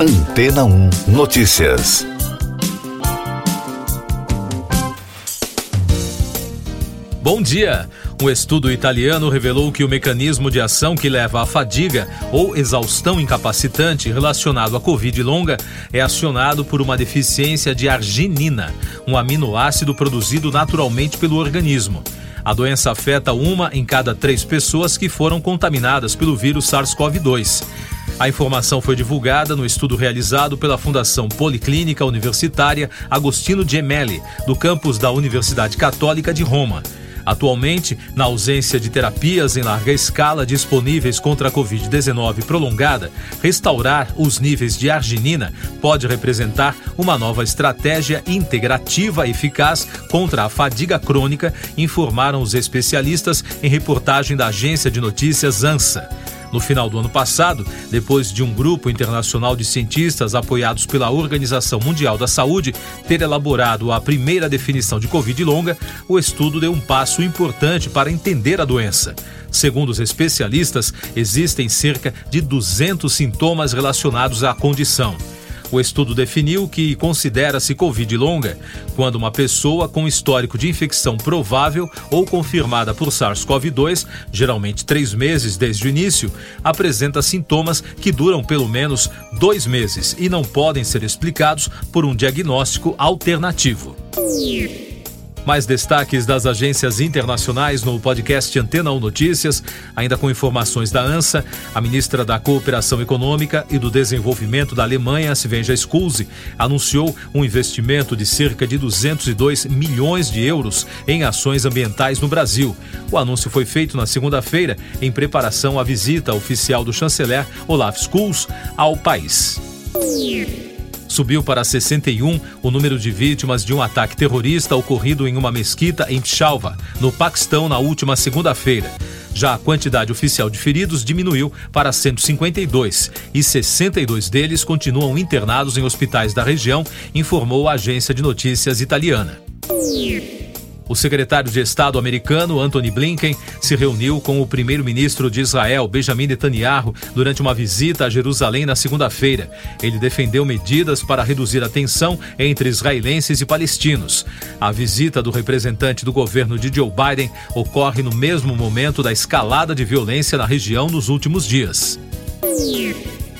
Antena 1 Notícias. Bom dia! Um estudo italiano revelou que o mecanismo de ação que leva à fadiga ou exaustão incapacitante relacionado à Covid longa é acionado por uma deficiência de arginina, um aminoácido produzido naturalmente pelo organismo. A doença afeta uma em cada três pessoas que foram contaminadas pelo vírus SARS-CoV-2. A informação foi divulgada no estudo realizado pela Fundação Policlínica Universitária Agostino Gemelli, do campus da Universidade Católica de Roma. Atualmente, na ausência de terapias em larga escala disponíveis contra a Covid-19 prolongada, restaurar os níveis de arginina pode representar uma nova estratégia integrativa eficaz contra a fadiga crônica, informaram os especialistas em reportagem da agência de notícias ANSA. No final do ano passado, depois de um grupo internacional de cientistas apoiados pela Organização Mundial da Saúde ter elaborado a primeira definição de Covid longa, o estudo deu um passo importante para entender a doença. Segundo os especialistas, existem cerca de 200 sintomas relacionados à condição. O estudo definiu que considera-se Covid longa quando uma pessoa com histórico de infecção provável ou confirmada por SARS-CoV-2, geralmente três meses desde o início, apresenta sintomas que duram pelo menos dois meses e não podem ser explicados por um diagnóstico alternativo. Mais destaques das agências internacionais no podcast Antena 1 Notícias, ainda com informações da ANSA, a ministra da Cooperação Econômica e do Desenvolvimento da Alemanha, Svenja Schulze, anunciou um investimento de cerca de 202 milhões de euros em ações ambientais no Brasil. O anúncio foi feito na segunda-feira em preparação à visita oficial do chanceler Olaf Scholz ao país subiu para 61 o número de vítimas de um ataque terrorista ocorrido em uma mesquita em Peshawar, no Paquistão, na última segunda-feira. Já a quantidade oficial de feridos diminuiu para 152 e 62 deles continuam internados em hospitais da região, informou a agência de notícias italiana. O secretário de Estado americano, Anthony Blinken, se reuniu com o primeiro-ministro de Israel, Benjamin Netanyahu, durante uma visita a Jerusalém na segunda-feira. Ele defendeu medidas para reduzir a tensão entre israelenses e palestinos. A visita do representante do governo de Joe Biden ocorre no mesmo momento da escalada de violência na região nos últimos dias.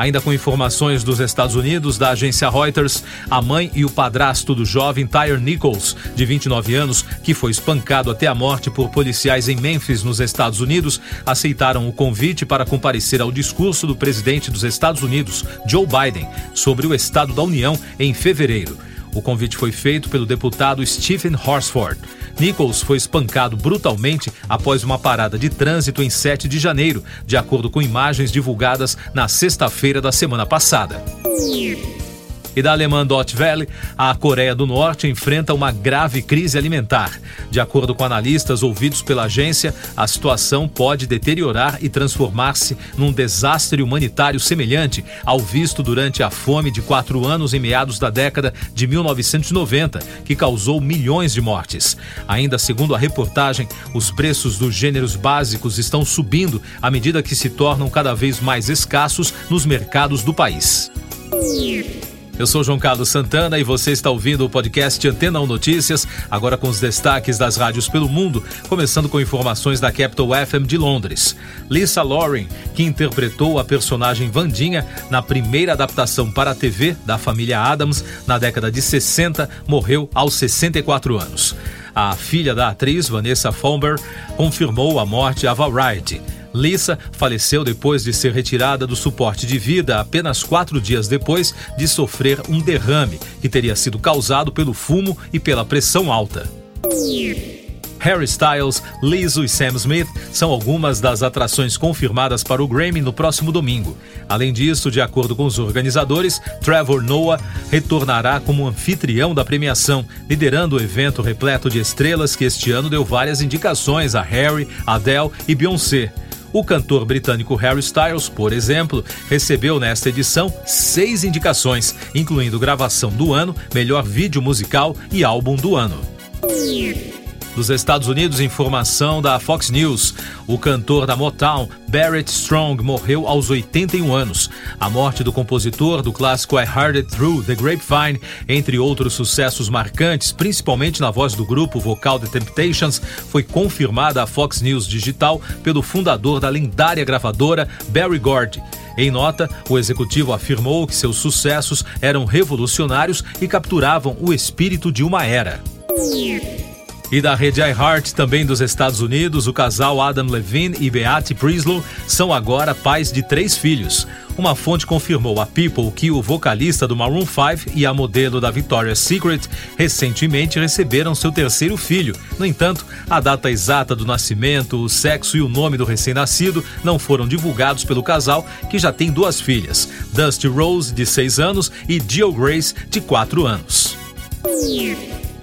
Ainda com informações dos Estados Unidos, da agência Reuters, a mãe e o padrasto do jovem Tyre Nichols, de 29 anos, que foi espancado até a morte por policiais em Memphis, nos Estados Unidos, aceitaram o convite para comparecer ao discurso do presidente dos Estados Unidos, Joe Biden, sobre o Estado da União em fevereiro. O convite foi feito pelo deputado Stephen Horsford. Nichols foi espancado brutalmente após uma parada de trânsito em 7 de janeiro, de acordo com imagens divulgadas na sexta-feira da semana passada. E da alemã Dot Valley, a Coreia do Norte enfrenta uma grave crise alimentar. De acordo com analistas ouvidos pela agência, a situação pode deteriorar e transformar-se num desastre humanitário semelhante ao visto durante a fome de quatro anos em meados da década de 1990, que causou milhões de mortes. Ainda segundo a reportagem, os preços dos gêneros básicos estão subindo à medida que se tornam cada vez mais escassos nos mercados do país. Eu sou João Carlos Santana e você está ouvindo o podcast Antena 1 Notícias, agora com os destaques das rádios pelo mundo, começando com informações da Capital FM de Londres. Lisa Loring, que interpretou a personagem Vandinha na primeira adaptação para a TV da família Adams na década de 60, morreu aos 64 anos. A filha da atriz, Vanessa Fomber, confirmou a morte à Variety. Lisa faleceu depois de ser retirada do suporte de vida apenas quatro dias depois de sofrer um derrame que teria sido causado pelo fumo e pela pressão alta. Harry Styles, Lizzo e Sam Smith são algumas das atrações confirmadas para o Grammy no próximo domingo. Além disso, de acordo com os organizadores, Trevor Noah retornará como anfitrião da premiação, liderando o evento repleto de estrelas que este ano deu várias indicações a Harry, Adele e Beyoncé. O cantor britânico Harry Styles, por exemplo, recebeu nesta edição seis indicações, incluindo gravação do ano, melhor vídeo musical e álbum do ano. Dos Estados Unidos, informação da Fox News. O cantor da Motown, Barrett Strong, morreu aos 81 anos. A morte do compositor do clássico I Heard It Through the Grapevine, entre outros sucessos marcantes, principalmente na voz do grupo vocal The Temptations, foi confirmada à Fox News Digital pelo fundador da lendária gravadora Barry Gordy. Em nota, o executivo afirmou que seus sucessos eram revolucionários e capturavam o espírito de uma era. E da rede iHeart, também dos Estados Unidos, o casal Adam Levine e Beate Prislow são agora pais de três filhos. Uma fonte confirmou a People que o vocalista do Maroon 5 e a modelo da Victoria's Secret recentemente receberam seu terceiro filho. No entanto, a data exata do nascimento, o sexo e o nome do recém-nascido não foram divulgados pelo casal, que já tem duas filhas, Dusty Rose, de 6 anos, e Jill Grace, de 4 anos.